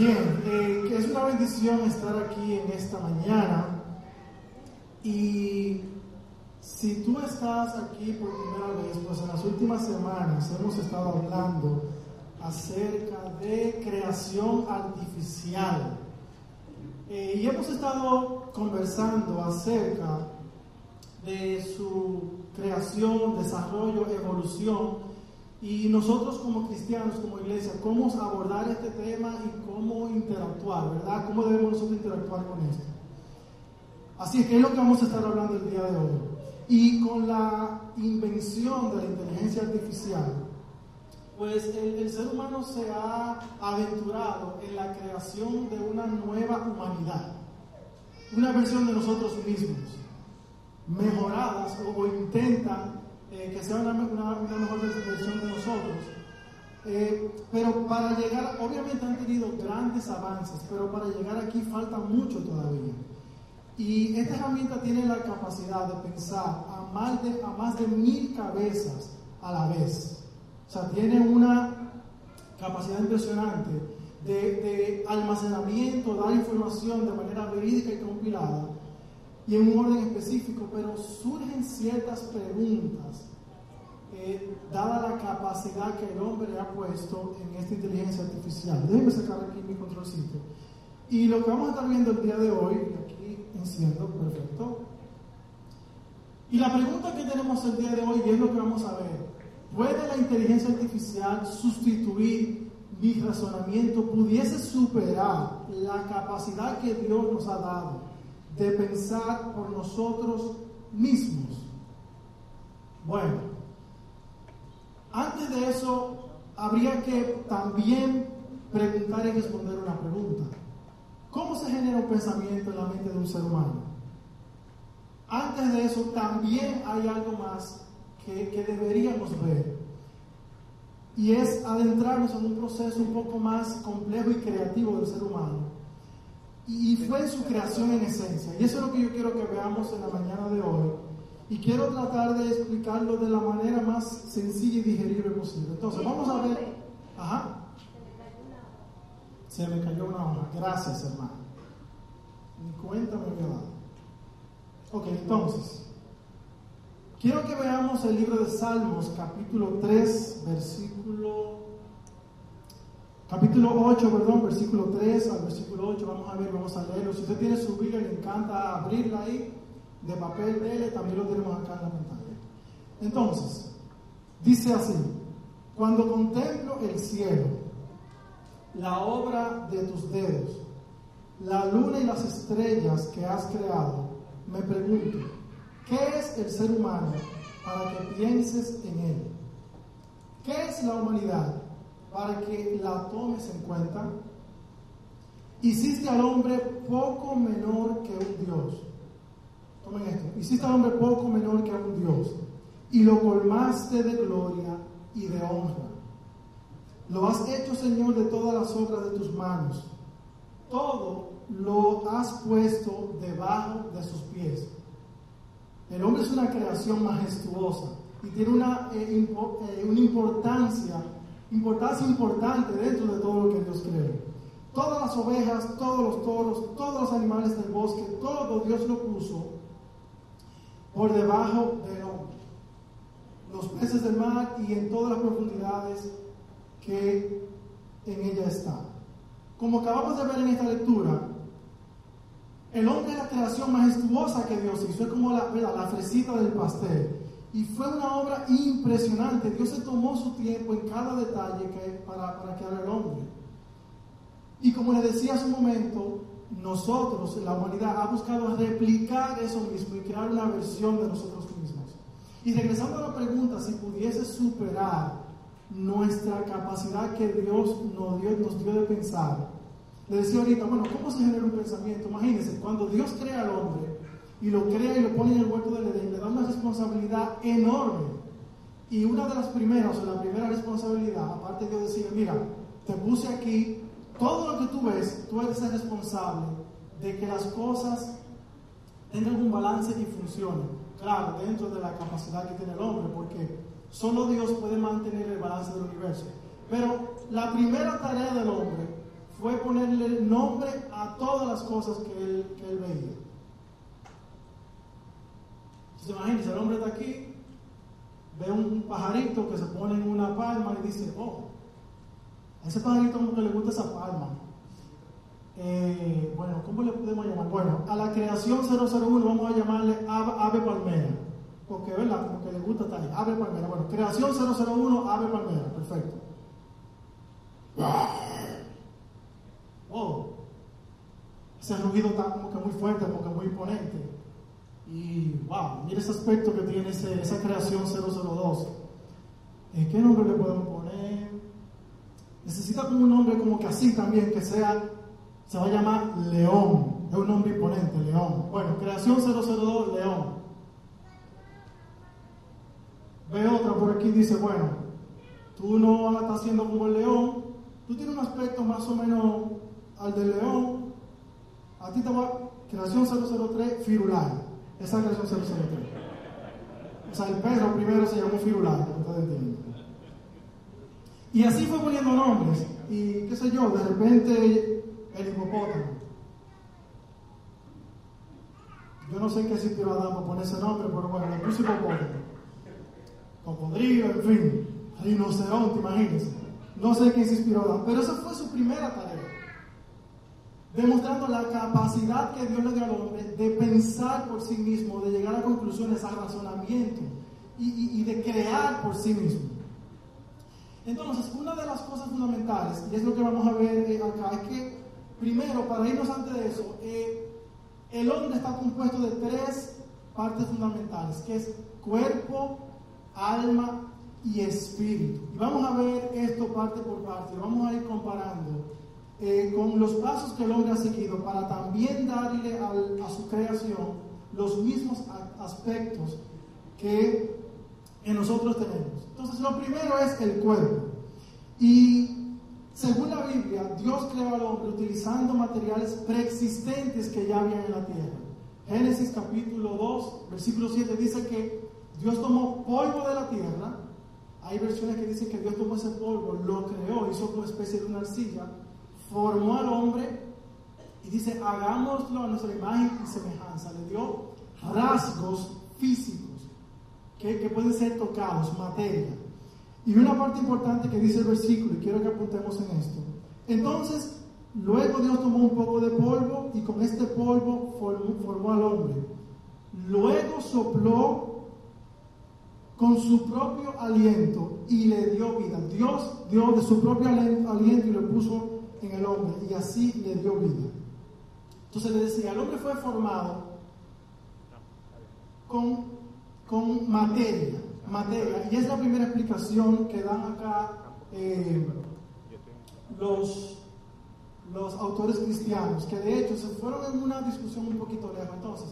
Bien, eh, es una bendición estar aquí en esta mañana. Y si tú estás aquí por primera vez, pues en las últimas semanas hemos estado hablando acerca de creación artificial. Eh, y hemos estado conversando acerca de su creación, desarrollo, evolución y nosotros como cristianos, como iglesia, cómo abordar este tema y cómo interactuar, ¿verdad? ¿Cómo debemos nosotros interactuar con esto? Así es que es lo que vamos a estar hablando el día de hoy. Y con la invención de la inteligencia artificial, pues el, el ser humano se ha aventurado en la creación de una nueva humanidad, una versión de nosotros mismos, mejoradas o, o intentan eh, que sea una, mejor versión de nosotros. Eh, pero para llegar, obviamente han tenido grandes avances, pero para llegar aquí falta mucho todavía. Y esta herramienta tiene la capacidad de pensar a más de, a más de mil cabezas a la vez. O sea, tiene una capacidad impresionante de, de almacenamiento, dar información de manera verídica y compilada y en un orden específico, pero surgen ciertas preguntas, eh, dada la capacidad que el hombre ha puesto en esta inteligencia artificial. Déjenme sacar aquí mi controlcito. Y lo que vamos a estar viendo el día de hoy, aquí enciendo, perfecto. Y la pregunta que tenemos el día de hoy, y es lo que vamos a ver, ¿puede la inteligencia artificial sustituir mi razonamiento? ¿Pudiese superar la capacidad que Dios nos ha dado? De pensar por nosotros mismos. Bueno, antes de eso, habría que también preguntar y responder una pregunta. ¿Cómo se genera un pensamiento en la mente de un ser humano? Antes de eso, también hay algo más que, que deberíamos ver. Y es adentrarnos en un proceso un poco más complejo y creativo del ser humano y fue su creación en esencia. Y eso es lo que yo quiero que veamos en la mañana de hoy. Y quiero tratar de explicarlo de la manera más sencilla y digerible posible. Entonces, vamos a ver. Ajá. Se me cayó una hoja. Gracias, hermano. Ni cuenta me había. Ok, entonces. Quiero que veamos el libro de Salmos, capítulo 3, versículo capítulo 8, perdón, versículo 3 al versículo 8, vamos a ver, vamos a leerlo. Si usted tiene su Biblia, le encanta abrirla ahí, de papel de también lo tenemos acá en la pantalla. Entonces, dice así, cuando contemplo el cielo, la obra de tus dedos, la luna y las estrellas que has creado, me pregunto, ¿qué es el ser humano para que pienses en él? ¿Qué es la humanidad? Para que la tomes en cuenta. Hiciste al hombre poco menor que un Dios. Tomen esto. Hiciste al hombre poco menor que un Dios. Y lo colmaste de gloria y de honra. Lo has hecho, Señor, de todas las obras de tus manos. Todo lo has puesto debajo de sus pies. El hombre es una creación majestuosa y tiene una, eh, eh, una importancia importancia importante dentro de todo lo que Dios cree. Todas las ovejas, todos los toros, todos los animales del bosque, todo Dios lo puso por debajo del hombre. Los peces del mar y en todas las profundidades que en ella están. Como acabamos de ver en esta lectura, el hombre es la creación majestuosa que Dios hizo, es como la, la fresita del pastel. Y fue una obra impresionante. Dios se tomó su tiempo en cada detalle para, para crear el hombre. Y como les decía hace un momento, nosotros, la humanidad, ha buscado replicar eso mismo y crear una versión de nosotros mismos. Y regresando a la pregunta, si pudiese superar nuestra capacidad que Dios nos dio, nos dio de pensar, le decía ahorita, bueno, ¿cómo se genera un pensamiento? Imagínense, cuando Dios crea al hombre, y lo crea y lo pone en el huerto del Edén, le da una responsabilidad enorme. Y una de las primeras, o la primera responsabilidad, aparte de decir, mira, te puse aquí, todo lo que tú ves, tú eres responsable de que las cosas tengan un balance y funcionen. Claro, dentro de la capacidad que tiene el hombre, porque solo Dios puede mantener el balance del universo. Pero la primera tarea del hombre fue ponerle nombre a todas las cosas que él veía. Entonces imagínense, el hombre está aquí, ve un pajarito que se pone en una palma y dice, oh, a ese pajarito que le gusta esa palma. Eh, bueno, ¿cómo le podemos llamar? Bueno, a la creación 001 vamos a llamarle ave, palmera. Porque, ¿verdad? Como que le gusta estar Ave palmera. Bueno, creación 001, ave palmera. Perfecto. Wow. Ese ruido está como que muy fuerte, como que muy imponente. Y wow, mira ese aspecto que tiene esa creación 002. Eh, ¿Qué nombre le podemos poner? Necesita como un nombre como que así también, que sea, se va a llamar León. Es un nombre imponente, León. Bueno, creación 002, León. Ve otra por aquí, dice, bueno, tú no estás haciendo como el león, tú tienes un aspecto más o menos al del león. A ti te va, creación 003, firular. Esa es creación 003. O sea, el perro primero se llamó firular, Y así fue poniendo nombres. Y qué sé yo, de repente el hipopótamo. Yo no sé qué sitio Adán para poner ese nombre, pero bueno, le puse hipopótamo cocodrilo, en fin, rinoceronte, imagínense. No sé qué se inspiró, pero esa fue su primera tarea. Demostrando la capacidad que Dios le dio al hombre de pensar por sí mismo, de llegar a conclusiones, a razonamiento y, de crear por sí mismo. Entonces, una de las cosas fundamentales, y es lo que vamos a ver eh, acá, es que primero, para irnos antes de eso, eh, el hombre está compuesto de tres partes fundamentales, que es cuerpo, alma y espíritu. Y vamos a ver esto parte por parte, vamos a ir comparando eh, con los pasos que el hombre ha seguido para también darle a su creación los mismos aspectos que en nosotros tenemos. Entonces, lo primero es el cuerpo. Y según la Biblia, Dios creó al hombre utilizando materiales preexistentes que ya habían en la tierra. Génesis capítulo 2, versículo 7 dice que Dios tomó polvo de la tierra. Hay versiones que dicen que Dios tomó ese polvo, lo creó, hizo una especie de una arcilla, formó al hombre y dice, hagámoslo a nuestra imagen y semejanza. Le dio rasgos físicos que, que pueden ser tocados, materia. Y una parte importante que dice el versículo, y quiero que apuntemos en esto. Entonces, luego Dios tomó un poco de polvo y con este polvo formó, formó al hombre. Luego sopló con su propio aliento y le dio vida. Dios dio de su propio aliento y lo puso en el hombre y así le dio vida. Entonces le decía, el hombre fue formado con, con materia, materia. Y es la primera explicación que dan acá eh, los, los autores cristianos, que de hecho se fueron en una discusión un poquito lejos. Entonces,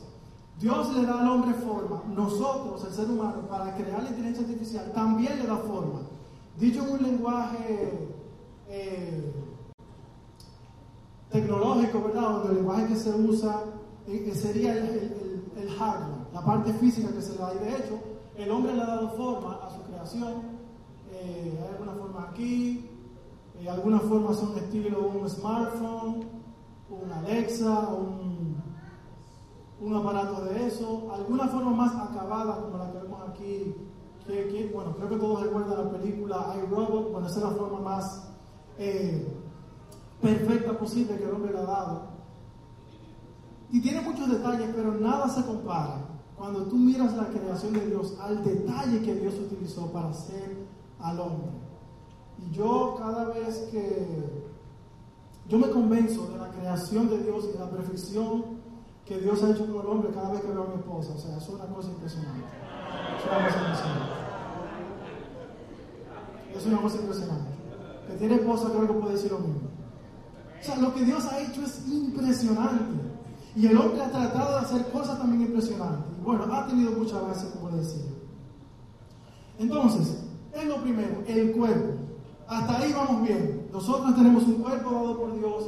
Dios le da al hombre forma. Nosotros, el ser humano, para crear la inteligencia artificial, también le da forma. Dicho en un lenguaje eh, tecnológico, ¿verdad? Donde el lenguaje que se usa eh, sería el, hardware, la parte física que se le da. Y de hecho, el hombre le ha dado forma a su creación. Eh, hay alguna forma aquí, algunas formas son estilo un smartphone, un Alexa, un un aparato de eso, alguna forma más acabada como la que vemos aquí, que, bueno, creo que todos recuerdan la película iRobot, bueno, esa es la forma más eh, perfecta posible que el hombre le ha dado. Y tiene muchos detalles, pero nada se compara cuando tú miras la creación de Dios al detalle que Dios utilizó para hacer al hombre. Y yo cada vez que yo me convenzo de la creación de Dios y de la perfección que Dios ha hecho con el hombre cada vez que veo a mi esposa. O sea, es una cosa impresionante. Es una cosa impresionante. Es una cosa impresionante. Que tiene esposa creo que puede decir lo mismo. O sea, lo que Dios ha hecho es impresionante. Y el hombre ha tratado de hacer cosas también impresionantes. Y bueno, ha tenido mucha base, como decía. Entonces, es lo primero, el cuerpo. Hasta ahí vamos bien. Nosotros tenemos un cuerpo dado por Dios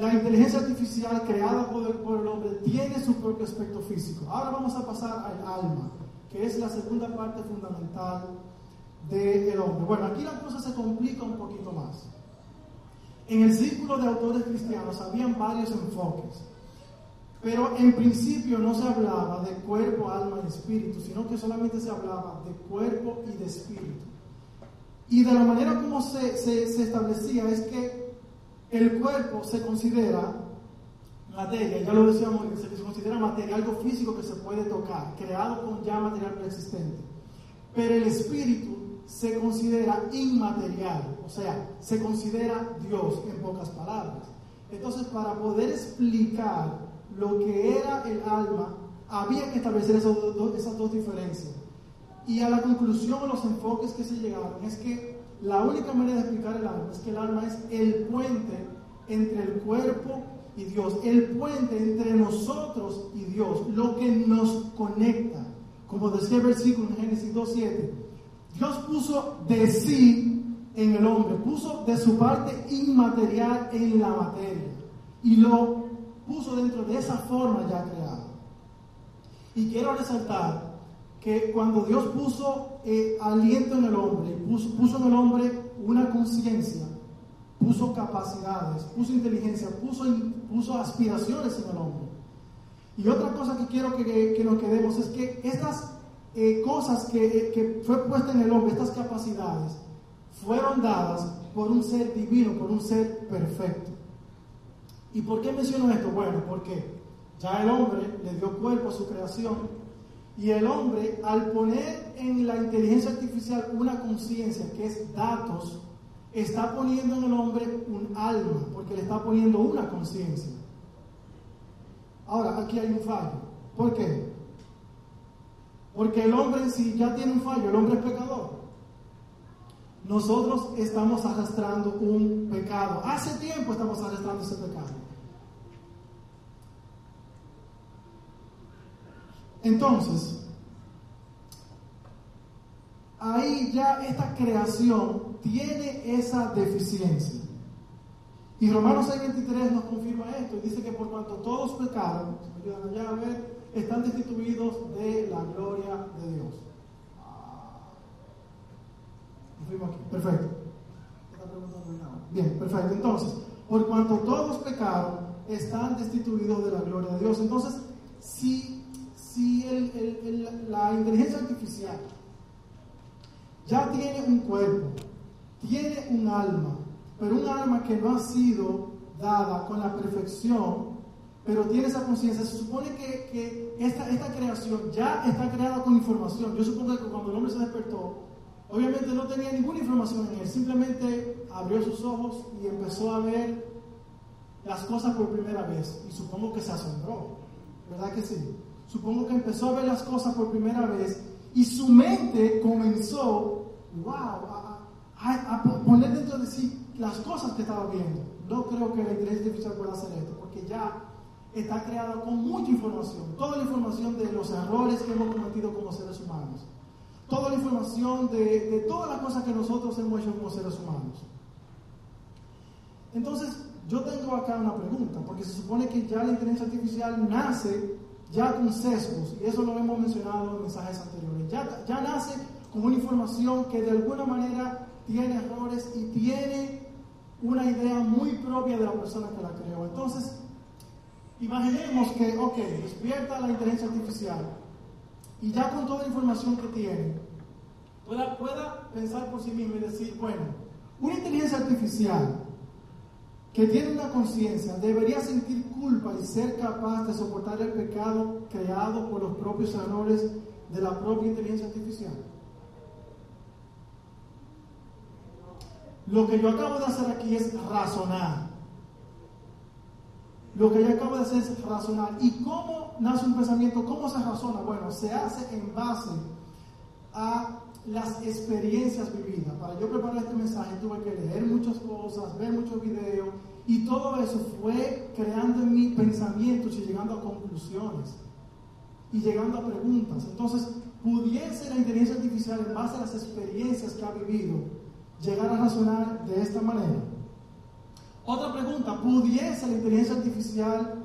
la inteligencia artificial creada por el, hombre tiene su propio aspecto físico. Ahora vamos a pasar al alma, que es la segunda parte fundamental del hombre. Bueno, aquí la cosa se complica un poquito más. En el círculo de autores cristianos habían varios enfoques, pero en principio no se hablaba de cuerpo, alma y espíritu, sino que solamente se hablaba de cuerpo y de espíritu. Y de la manera como se, se establecía es que el cuerpo se considera materia, ya lo decíamos, se considera materia, algo físico que se puede tocar, creado con ya material preexistente. Pero el espíritu se considera inmaterial, o sea, se considera Dios en pocas palabras. Entonces, para poder explicar lo que era el alma, había que establecer esas dos, diferencias. Y a la conclusión, los enfoques que se llegaron es que la única manera de explicar el alma es que el alma es el puente entre el cuerpo y Dios, el puente entre nosotros y Dios, lo que nos conecta. Como decía el versículo en Génesis 2.7, Dios puso de sí en el hombre, puso de su parte inmaterial en la materia y lo puso dentro de esa forma ya creada. Y quiero resaltar que cuando Dios puso eh, aliento en el hombre, puso, en el hombre una conciencia, puso capacidades, puso inteligencia, puso, puso aspiraciones en el hombre. Y otra cosa que quiero que, nos quedemos es que estas eh, cosas que, que, fue puesta en el hombre, estas capacidades, fueron dadas por un ser divino, por un ser perfecto. ¿Y por qué menciono esto? Bueno, porque ya el hombre le dio cuerpo a su creación y el hombre al poner en la inteligencia artificial una conciencia que es datos, está poniendo en el hombre un alma, porque le está poniendo una conciencia. Ahora, aquí hay un fallo. ¿Por qué? Porque el hombre sí ya tiene un fallo, el hombre es pecador. Nosotros estamos arrastrando un pecado. Hace tiempo estamos arrastrando ese pecado. Entonces, ahí ya esta creación tiene esa deficiencia. Y Romanos 6:23 nos confirma esto y dice que por cuanto todos pecaron, ayudan allá a ver, están destituidos de la gloria de Dios. aquí. Perfecto. Bien, perfecto. Entonces, por cuanto todos pecaron, están destituidos de la gloria de Dios. Entonces, si, si la inteligencia artificial ya tiene un cuerpo, tiene un alma, pero un alma que no ha sido dada con la perfección, pero tiene esa conciencia, se supone que, esta, esta, creación ya está creada con información. Yo supongo que cuando el hombre se despertó, obviamente no tenía ninguna información en él, simplemente abrió sus ojos y empezó a ver las cosas por primera vez. Y supongo que se asombró, ¿verdad que sí? Supongo que empezó a ver las cosas por primera vez y su mente comenzó, wow, a, poner dentro de sí las cosas que estaba viendo. No creo que la inteligencia artificial pueda hacer esto, porque ya está creada con mucha información. Toda la información de los errores que hemos cometido como seres humanos. Toda la información de, de todas las cosas que nosotros hemos hecho como seres humanos. Entonces, yo tengo acá una pregunta, porque se supone que ya la inteligencia artificial nace ya con sesgos, y eso lo hemos mencionado en mensajes anteriores, ya, ya nace con una información que de alguna manera tiene errores y tiene una idea muy propia de la persona que la creó. Entonces, imaginemos que, ok, despierta la inteligencia artificial y ya con toda la información que tiene, pueda, pueda pensar por sí mismo y decir, bueno, una inteligencia artificial que tiene una conciencia debería sentir culpa y ser capaz de soportar el pecado creado por los propios errores de la propia inteligencia artificial. Lo que yo acabo de hacer aquí es razonar. Lo que yo acabo de hacer es razonar. ¿Y cómo nace un pensamiento? ¿Cómo se razona? Bueno, se hace en base a las experiencias vividas. Para yo preparar este mensaje tuve que leer muchas cosas, ver muchos videos y todo eso fue creando en mí pensamientos y llegando a conclusiones y llegando a preguntas. Entonces, pudiese la inteligencia artificial en base a las experiencias que ha vivido llegar a razonar de esta manera. Otra pregunta, ¿pudiese la inteligencia artificial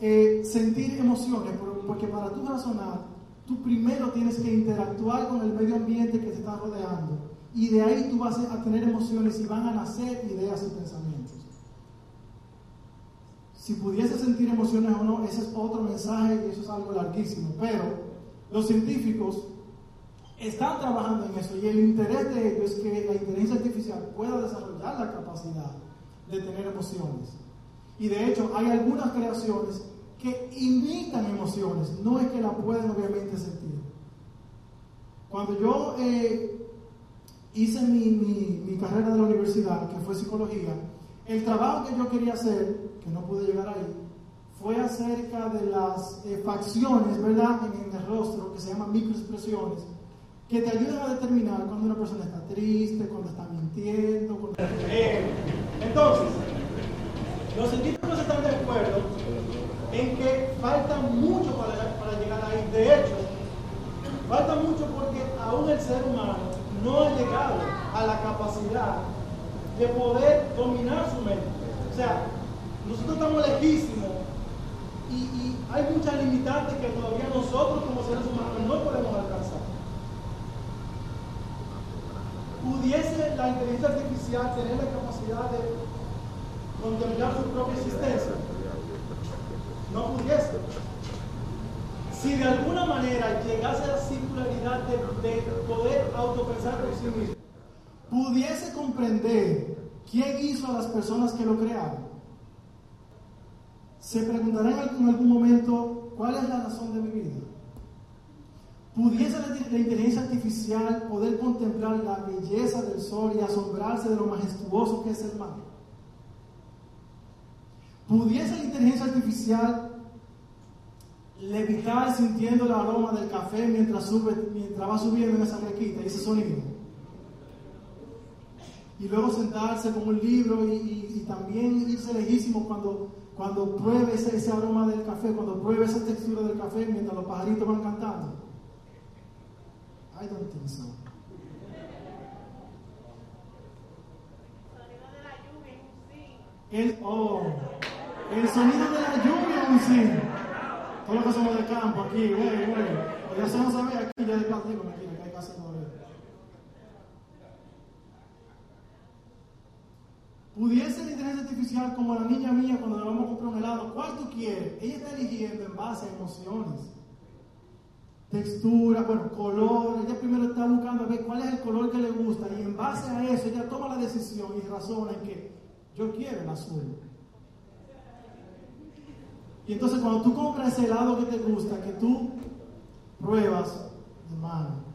eh, sentir emociones? Porque para tú razonar tú primero tienes que interactuar con el medio ambiente que te está rodeando. Y de ahí tú vas a tener emociones y van a nacer ideas y pensamientos. si pudiese sentir emociones o no, ese es otro mensaje y eso es algo larguísimo. Pero los científicos están trabajando en eso y el interés de ellos es que la inteligencia artificial pueda desarrollar la capacidad de tener emociones. Y de hecho hay algunas creaciones que imitan emociones, no es que la pueden obviamente sentir. Cuando yo eh, hice mi, mi, carrera de la universidad, que fue psicología, el trabajo que yo quería hacer, que no pude llegar ahí, fue acerca de las eh, facciones, ¿verdad?, en, el rostro, que se llaman microexpresiones, que te ayudan a determinar cuando una persona está triste, cuando está mintiendo. Eh, entonces, los científicos están de acuerdo en que falta mucho para, llegar ahí. De hecho, falta mucho porque aún el ser humano no ha llegado a la capacidad de poder dominar su mente. O sea, nosotros estamos lejísimos y, hay muchas limitantes que todavía nosotros como seres humanos no podemos alcanzar. ¿Pudiese la inteligencia artificial tener la capacidad de contemplar su propia existencia? No pudiese si de alguna manera llegase a la singularidad de, poder autopensar por sí mismo, pudiese comprender quién hizo a las personas que lo crearon, se preguntarán en algún momento cuál es la razón de mi vida. ¿Pudiese la, inteligencia artificial poder contemplar la belleza del sol y asombrarse de lo majestuoso que es el mar? ¿Pudiese la inteligencia artificial levitar sintiendo el aroma del café mientras, va subiendo en esa requita, ese sonido. Y luego sentarse con un libro y, también irse lejísimo cuando, cuando pruebe ese, aroma del café, cuando pruebe esa textura del café mientras los pajaritos van cantando. I don't think so. El, oh, el sonido de la lluvia un sí. Todos los que somos del campo aquí, güey, güey. Ya se no sabe aquí, ya de platico, aquí, que hay hacer todavía. Pudiese la inteligencia artificial como la niña mía cuando le vamos a comprar un helado, ¿cuál tú quieres? Ella está eligiendo en base a emociones, textura, bueno, color. Ella primero está buscando a ver cuál es el color que le gusta y en base a eso ella toma la decisión y razona en que yo quiero el azul. Y entonces cuando tú compras ese helado que te gusta, que tú pruebas, hermano.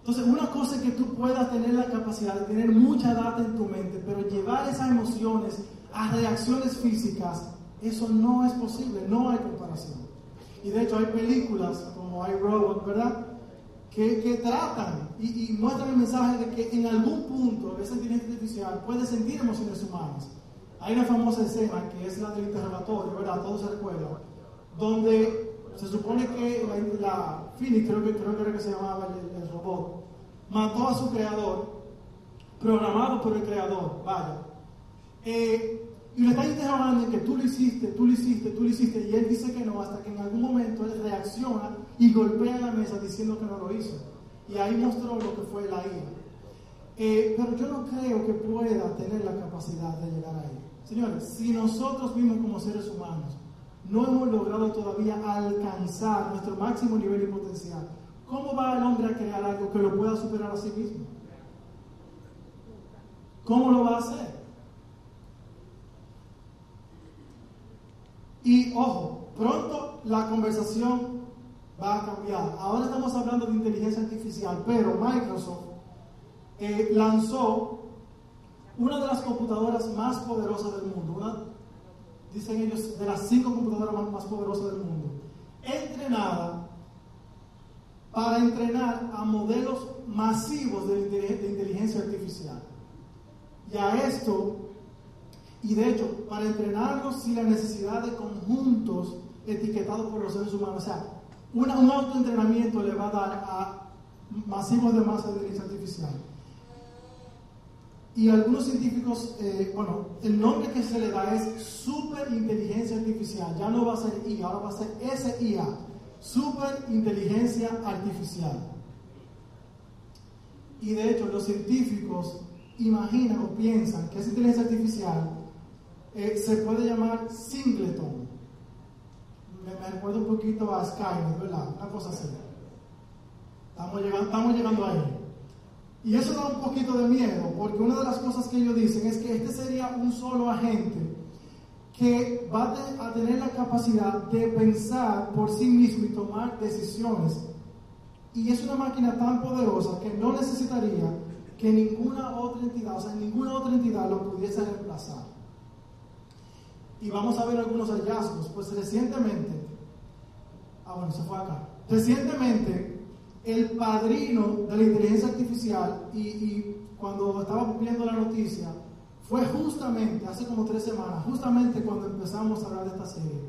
Entonces una cosa es que tú puedas tener la capacidad de tener mucha data en tu mente, pero llevar esas emociones a reacciones físicas, eso no es posible, no hay comparación. Y de hecho hay películas como iRobot, ¿verdad? Que, que tratan y, y, muestran el mensaje de que en algún punto esa inteligencia artificial puede sentir emociones humanas. Hay una famosa escena que es la del interrogatorio, ¿verdad? Todos se recuerdan, donde se supone que la, la creo que, creo que era que se llamaba el, robot, mató a su creador, programado por el creador, vaya. Eh, y le está interrogando que tú lo hiciste, tú lo hiciste, tú lo hiciste, y él dice que no, hasta que en algún momento él reacciona y golpea la mesa diciendo que no lo hizo. Y ahí mostró lo que fue la IA. Eh, pero yo no creo que pueda tener la capacidad de llegar ahí. Señores, si nosotros mismos como seres humanos no hemos logrado todavía alcanzar nuestro máximo nivel y potencial, ¿cómo va el hombre a crear algo que lo pueda superar a sí mismo? ¿Cómo lo va a hacer? Y ojo, pronto la conversación va a cambiar. Ahora estamos hablando de inteligencia artificial, pero Microsoft eh, lanzó una de las computadoras más poderosas del mundo, dicen ellos, de las cinco computadoras más, poderosas del mundo, entrenada para entrenar a modelos masivos de, de inteligencia artificial. Y a esto, y de hecho, para entrenarlos sin la necesidad de conjuntos etiquetados por los seres humanos. O sea, un autoentrenamiento le va a dar a masivos de masa de inteligencia artificial. Y algunos científicos, eh, bueno, el nombre que se le da es superinteligencia artificial. Ya no va a ser IA, ahora va a ser SIA, superinteligencia artificial. Y de hecho, los científicos imaginan o piensan que esa inteligencia artificial eh, se puede llamar singleton. Me, recuerda un poquito a Skynet, ¿verdad? Una cosa así. Estamos llegando, estamos llegando ahí. Y eso da un poquito de miedo, porque una de las cosas que ellos dicen es que este sería un solo agente que va a tener la capacidad de pensar por sí mismo y tomar decisiones. Y es una máquina tan poderosa que no necesitaría que ninguna otra entidad, o sea, ninguna otra entidad lo pudiese reemplazar. Y vamos a ver algunos hallazgos. Pues recientemente, ah bueno, se fue acá. Recientemente el padrino de la inteligencia artificial y, cuando estaba viendo la noticia, fue justamente, hace como tres semanas, justamente cuando empezamos a hablar de esta serie.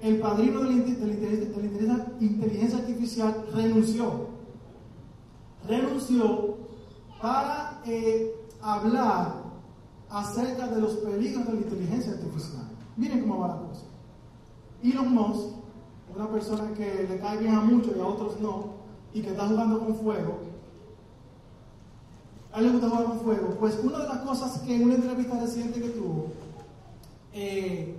El padrino de la, inteligencia, artificial renunció. Renunció para eh, hablar acerca de los peligros de la inteligencia artificial. Miren cómo va la cosa. Elon Musk, una persona que le cae bien a muchos y a otros no, y que está jugando con fuego, a alguien que está jugando con fuego, pues una de las cosas que en una entrevista reciente que tuvo, eh,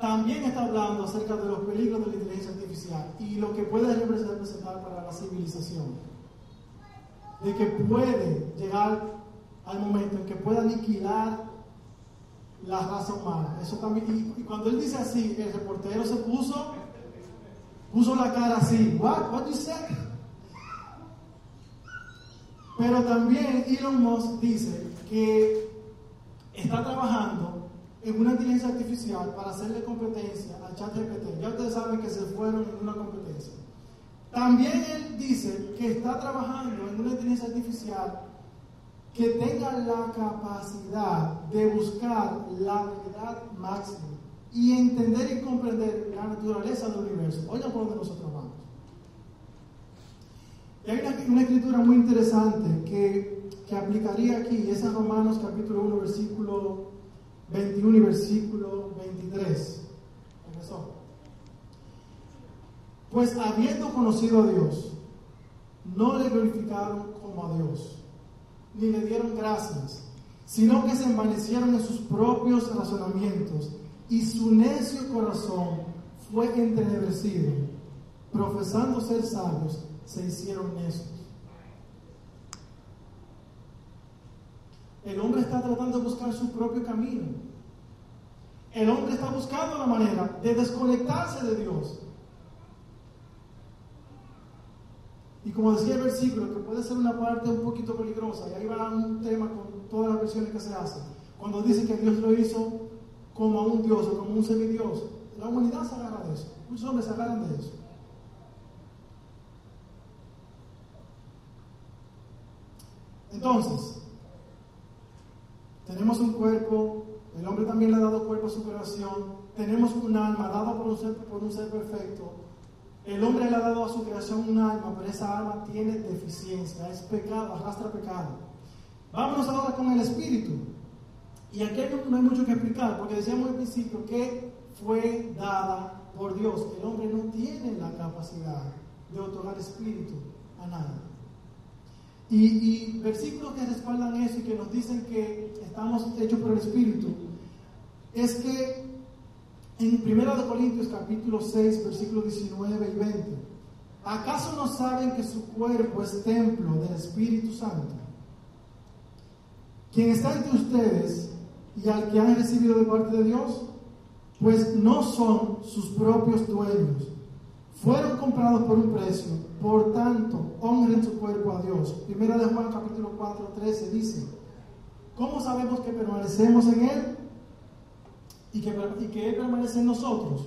también está hablando acerca de los peligros de la inteligencia artificial y lo que puede representar para la civilización. De que puede llegar al momento en que pueda aniquilar la raza humana. Eso también, y, cuando él dice así, el reportero se puso, puso la cara así, what, what you say? Pero también Elon Musk dice que está trabajando en una inteligencia artificial para hacerle competencia a ChatGPT. Ya ustedes saben que se fueron en una competencia. También él dice que está trabajando en una inteligencia artificial que tenga la capacidad de buscar la verdad máxima y entender y comprender la naturaleza del universo. Oigan por donde nosotros vamos. Y hay una, escritura muy interesante que, que, aplicaría aquí, es en Romanos capítulo 1, versículo 21 y versículo 23. Empezó. Pues habiendo conocido a Dios, no le glorificaron como a Dios, ni le dieron gracias, sino que se envanecieron en sus propios razonamientos, y su necio corazón fue entenebrecido, profesando ser sabios se hicieron necios. El hombre está tratando de buscar su propio camino. El hombre está buscando la manera de desconectarse de Dios. Y como decía el versículo, que puede ser una parte un poquito peligrosa, y ahí va un tema con todas las versiones que se hacen. Cuando dice que Dios lo hizo como a un Dios o como un semidios, la humanidad se agarra de eso. Muchos hombres se agarran de eso. Entonces, tenemos un cuerpo, el hombre también le ha dado cuerpo a su creación, tenemos un alma dada por un ser, por un ser perfecto, el hombre le ha dado a su creación un alma, pero esa alma tiene deficiencia, es pecado, arrastra pecado. Vámonos ahora con el espíritu. Y aquí no hay mucho que explicar, porque decíamos al principio que fue dada por Dios. El hombre no tiene la capacidad de otorgar espíritu a nadie. Y, versículos que respaldan eso y que nos dicen que estamos hechos por el Espíritu, es que en 1 Corintios capítulo 6, versículos 19 y 20, ¿acaso no saben que su cuerpo es templo del Espíritu Santo? Quien está entre ustedes y al que han recibido de parte de Dios, pues no son sus propios dueños, fueron comprados por un precio, por tanto, honren su cuerpo a Dios. Primera de Juan capítulo 4, 13 dice, ¿cómo sabemos que permanecemos en Él y que, y que Él permanece en nosotros?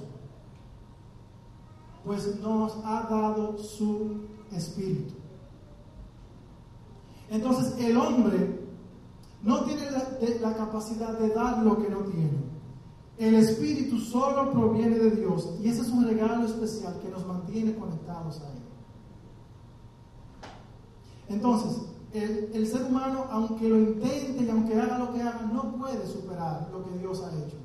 Pues nos ha dado su espíritu. Entonces el hombre no tiene la, capacidad de dar lo que no tiene. El Espíritu solo proviene de Dios y ese es un regalo especial que nos mantiene conectados a Él. Entonces, el, ser humano, aunque lo intente y aunque haga lo que haga, no puede superar lo que Dios ha hecho.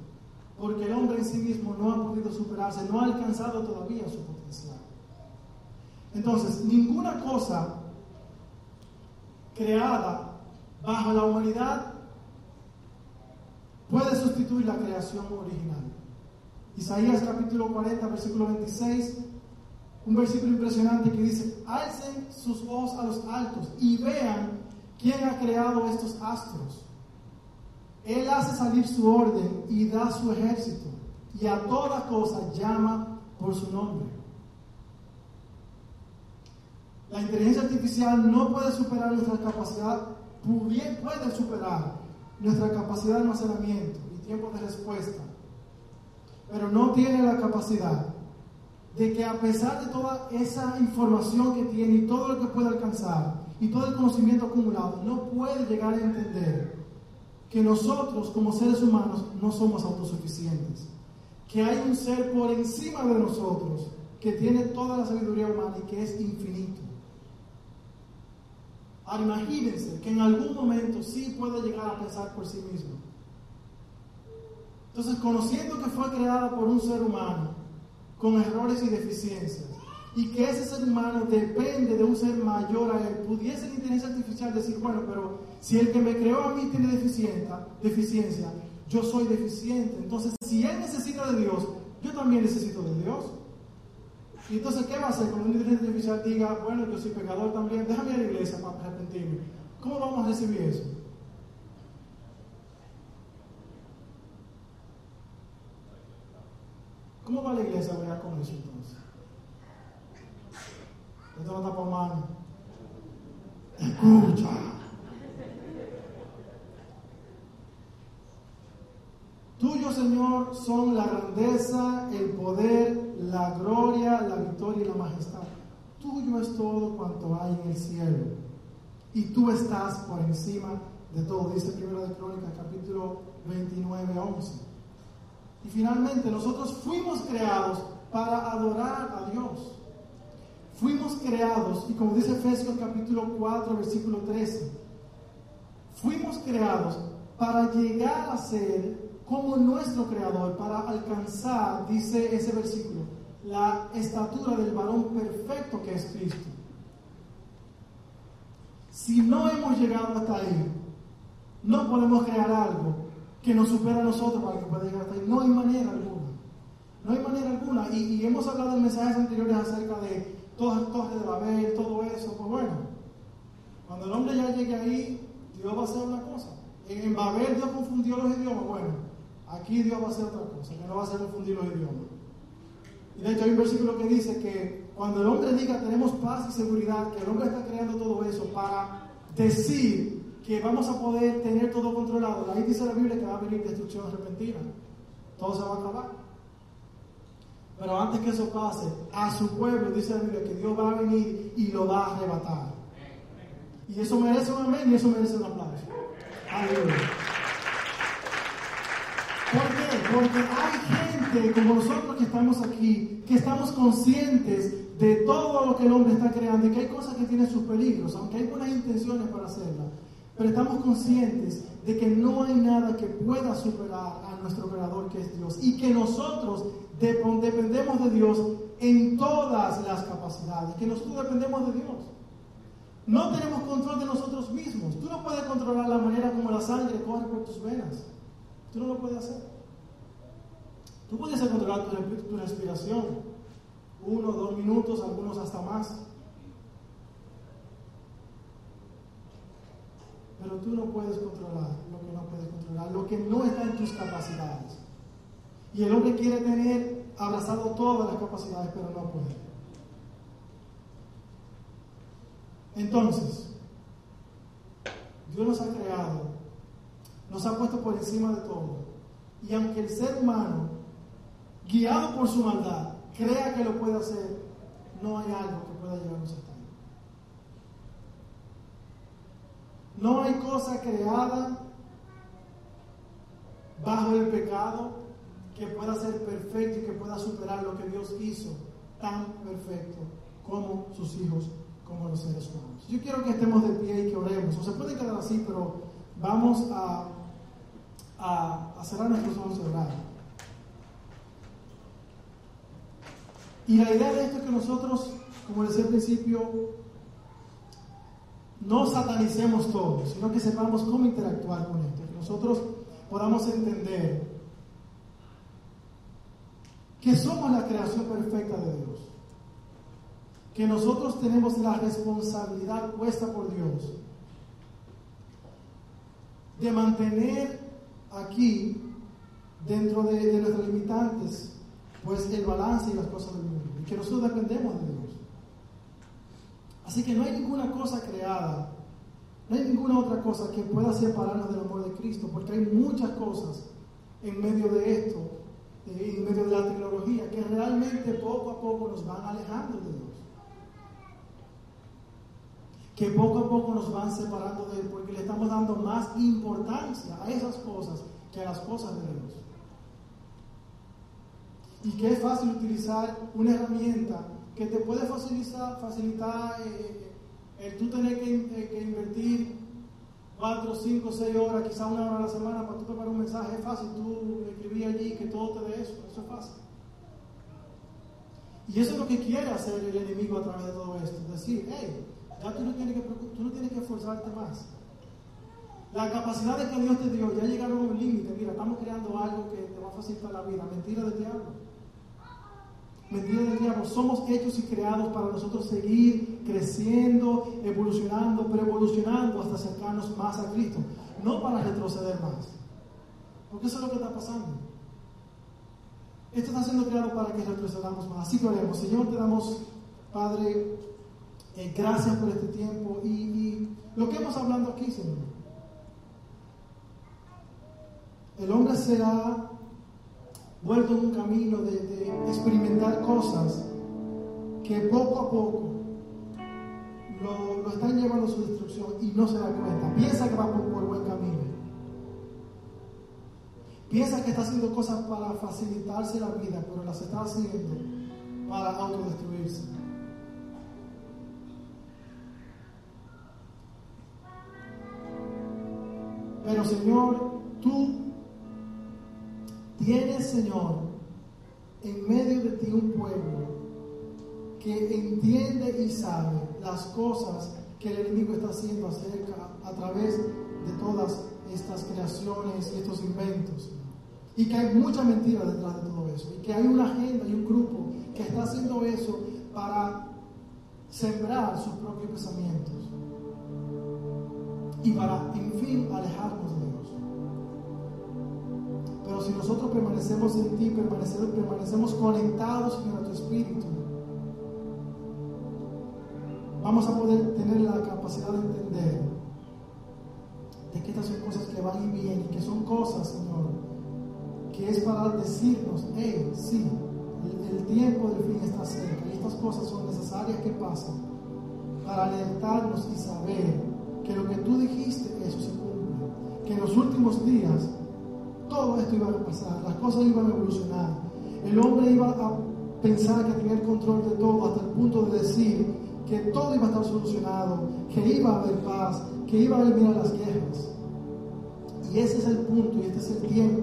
Porque el hombre en sí mismo no ha podido superarse, no ha alcanzado todavía su potencial. Entonces, ninguna cosa creada bajo la humanidad puede sustituir la creación original. Isaías capítulo 40, versículo 26, un versículo impresionante que dice, alcen sus ojos a los altos y vean quién ha creado estos astros. Él hace salir su orden y da su ejército, y a toda cosa llama por su nombre. La inteligencia artificial no puede superar nuestra capacidad, puede superar nuestra capacidad de almacenamiento y tiempo de respuesta, pero no tiene la capacidad de que a pesar de toda esa información que tiene y todo lo que puede alcanzar y todo el conocimiento acumulado, no puede llegar a entender que nosotros como seres humanos no somos autosuficientes, que hay un ser por encima de nosotros que tiene toda la sabiduría humana y que es infinito. Imagínense que en algún momento sí puede llegar a pensar por sí mismo. Entonces, conociendo que fue creada por un ser humano con errores y deficiencias, y que ese ser humano depende de un ser mayor a él, pudiese la inteligencia artificial decir, bueno, pero si el que me creó a mí tiene deficiencia, yo soy deficiente. Entonces, si él necesita de Dios, yo también necesito de Dios. Y entonces, ¿qué va a hacer cuando un inteligencia artificial diga, bueno, yo soy pecador también, déjame ir iglesia para arrepentirme? ¿Cómo vamos a recibir eso? ¿Cómo va la iglesia a ver con eso entonces? Esto no está por mano. Escucha. Tuyo, Señor, son la grandeza, el poder, la gloria, la victoria y la majestad. Tuyo es todo cuanto hay en el cielo. Y tú estás por encima de todo. Dice Primera de Crónicas, capítulo 29, 11. Y finalmente, nosotros fuimos creados para adorar a Dios. Fuimos creados, y como dice Efesios capítulo 4, versículo 13, fuimos creados para llegar a ser como nuestro creador, para alcanzar, dice ese versículo, la estatura del varón perfecto que es Cristo. Si no hemos llegado hasta ahí, no podemos crear algo que nos supera a nosotros para que pueda llegar hasta ahí. No hay manera alguna. No hay manera alguna. Y, y hemos hablado en mensajes anteriores acerca de todas las torres de Babel, todo eso, pues bueno, cuando el hombre ya llegue ahí, Dios va a hacer una cosa. En Babel Dios confundió los idiomas, bueno, aquí Dios va a hacer otra cosa, que no va a hacer confundir los idiomas. Y de hecho hay un versículo que dice que cuando el hombre diga tenemos paz y seguridad, que el hombre está creando todo eso para decir que vamos a poder tener todo controlado, ahí dice la Biblia que va a venir destrucción repentina, todo se va a acabar. Pero antes que eso pase, a su pueblo dice la Biblia que Dios va a venir y lo va a arrebatar. Y eso merece un amén y eso merece un aplauso. Aleluya. ¿Por qué? Porque hay como nosotros que estamos aquí, que estamos conscientes de todo lo que el hombre está creando y que hay cosas que tienen sus peligros, aunque hay buenas intenciones para hacerlas. Pero estamos conscientes de que no hay nada que pueda superar a nuestro Creador que es Dios y que nosotros dependemos de Dios en todas las capacidades, que nosotros dependemos de Dios. No tenemos control de nosotros mismos. Tú no puedes controlar la manera como la sangre corre por tus venas. Tú no lo puedes hacer. Tú puedes controlar tu, respiración. Uno, dos minutos, algunos hasta más. Pero tú no puedes controlar lo que no puedes controlar, lo que no está en tus capacidades. Y el hombre quiere tener abrazado todas las capacidades, pero no puede. Entonces, Dios nos ha creado, nos ha puesto por encima de todo. Y aunque el ser humano, guiado por su maldad, crea que lo puede hacer, no hay algo que pueda llevarnos hasta ahí. No hay cosa creada bajo el pecado que pueda ser perfecto y que pueda superar lo que Dios hizo tan perfecto como sus hijos, como los seres humanos. Yo quiero que estemos de pie y que oremos. O se puede quedar así, pero vamos a, cerrar nuestros ojos y orar. Y la idea de esto es que nosotros, como decía al principio, no satanicemos todo, sino que sepamos cómo interactuar con esto. Que nosotros podamos entender que somos la creación perfecta de Dios, que nosotros tenemos la responsabilidad puesta por Dios de mantener aquí, dentro de, de nuestras limitantes, pues el balance y las cosas del mundo, y que nosotros dependemos de Dios. Así que no hay ninguna cosa creada, no hay ninguna otra cosa que pueda separarnos del amor de Cristo, porque hay muchas cosas en medio de esto, eh, en medio de la tecnología, que realmente poco a poco nos van alejando de Dios. Que poco a poco nos van separando de Él, porque le estamos dando más importancia a esas cosas que a las cosas de Dios. Y que es fácil utilizar una herramienta que te puede facilitar, facilitar eh, el tú tener que, eh, que, invertir 4, 5, 6 horas, quizá una hora a la semana para tú preparar un mensaje. Es fácil tú escribir allí que todo te dé eso. Eso es fácil. Y eso es lo que quiere hacer el enemigo a través de todo esto. Decir, hey, ya tú no tienes que, tú no tienes que esforzarte más. La capacidad de que Dios te dio ya llegaron a un límite. Mira, estamos creando algo que te va a facilitar la vida. Mentira del diablo. Mentira del diablo. Somos hechos y creados para nosotros seguir creciendo, evolucionando, pero evolucionando hasta acercarnos más a Cristo. No para retroceder más. Porque eso es lo que está pasando. Esto está siendo creado para que retrocedamos más. Así que oremos. Señor, te damos, Padre, eh, gracias por este tiempo y, y lo que hemos hablado aquí, Señor. El hombre será vuelto en un camino de, experimentar cosas que poco a poco lo, están llevando a su destrucción y no se da cuenta. Piensa que va por, por buen camino. Piensa que está haciendo cosas para facilitarse la vida, pero las está haciendo para autodestruirse. Pero Señor, tú Tienes, Señor, en medio de ti un pueblo que entiende y sabe las cosas que el enemigo está haciendo acerca a través de todas estas creaciones y estos inventos. Y que hay mucha mentira detrás de todo eso. Y que hay una agenda y un grupo que está haciendo eso para sembrar sus propios pensamientos. Y para, en fin, alejarnos de pero si nosotros permanecemos en ti, permanecemos, permanecemos conectados en tu espíritu, vamos a poder tener la capacidad de entender de que estas son cosas que van y vienen, que son cosas, Señor, que es para decirnos, hey, sí, el, el tiempo del fin está cerca y estas cosas son necesarias que pasen para alertarnos y saber que lo que tú dijiste, eso se cumple, que en los últimos días todo esto iba a pasar, las cosas iban a evolucionar. El hombre iba a pensar que tenía el control de todo hasta el punto de decir que todo iba a estar solucionado, que iba a haber paz, que iba a eliminar las guerras. Y ese es el punto y este es el tiempo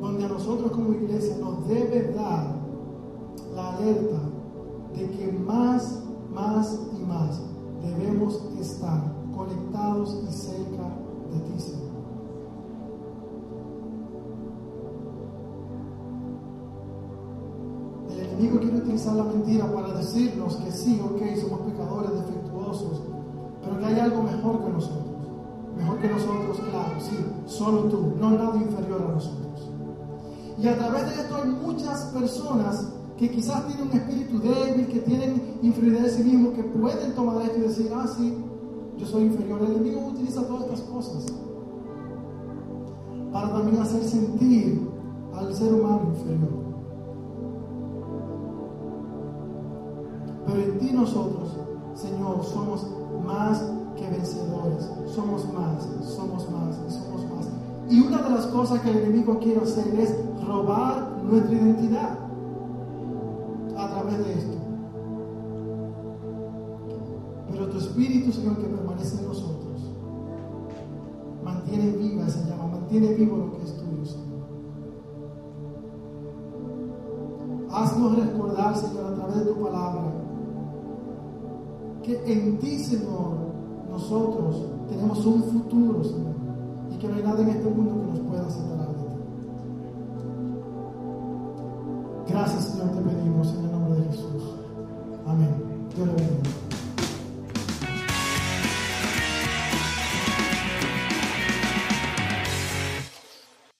donde a nosotros como iglesia nos debe dar la alerta de que más, más y más debemos estar conectados y cerca de ti, Señor. Utilizar la mentira para decirnos que sí, ok, somos pecadores, defectuosos, pero que hay algo mejor que nosotros. Mejor que nosotros, claro, sí, solo tú, no nadie inferior a nosotros. Y a través de esto hay muchas personas que quizás tienen un espíritu débil, que tienen inferioridad de sí mismos, que pueden tomar esto y decir, ah, sí, yo soy inferior. El enemigo utiliza todas estas cosas para también hacer sentir al ser humano inferior. Pero en ti nosotros, Señor, somos más que vencedores. Somos más, somos más somos más. Y una de las cosas que el enemigo quiere hacer es robar nuestra identidad a través de esto. Pero tu Espíritu, Señor, que permanece en nosotros, mantiene viva esa llama, mantiene vivo lo que es tuyo, Señor. Haznos recordar, Señor, a través de tu palabra, que en ti, Señor, nosotros tenemos un futuro, Señor, y que no hay nada en este mundo que nos pueda separar de ti. Gracias, Señor, te pedimos, Señor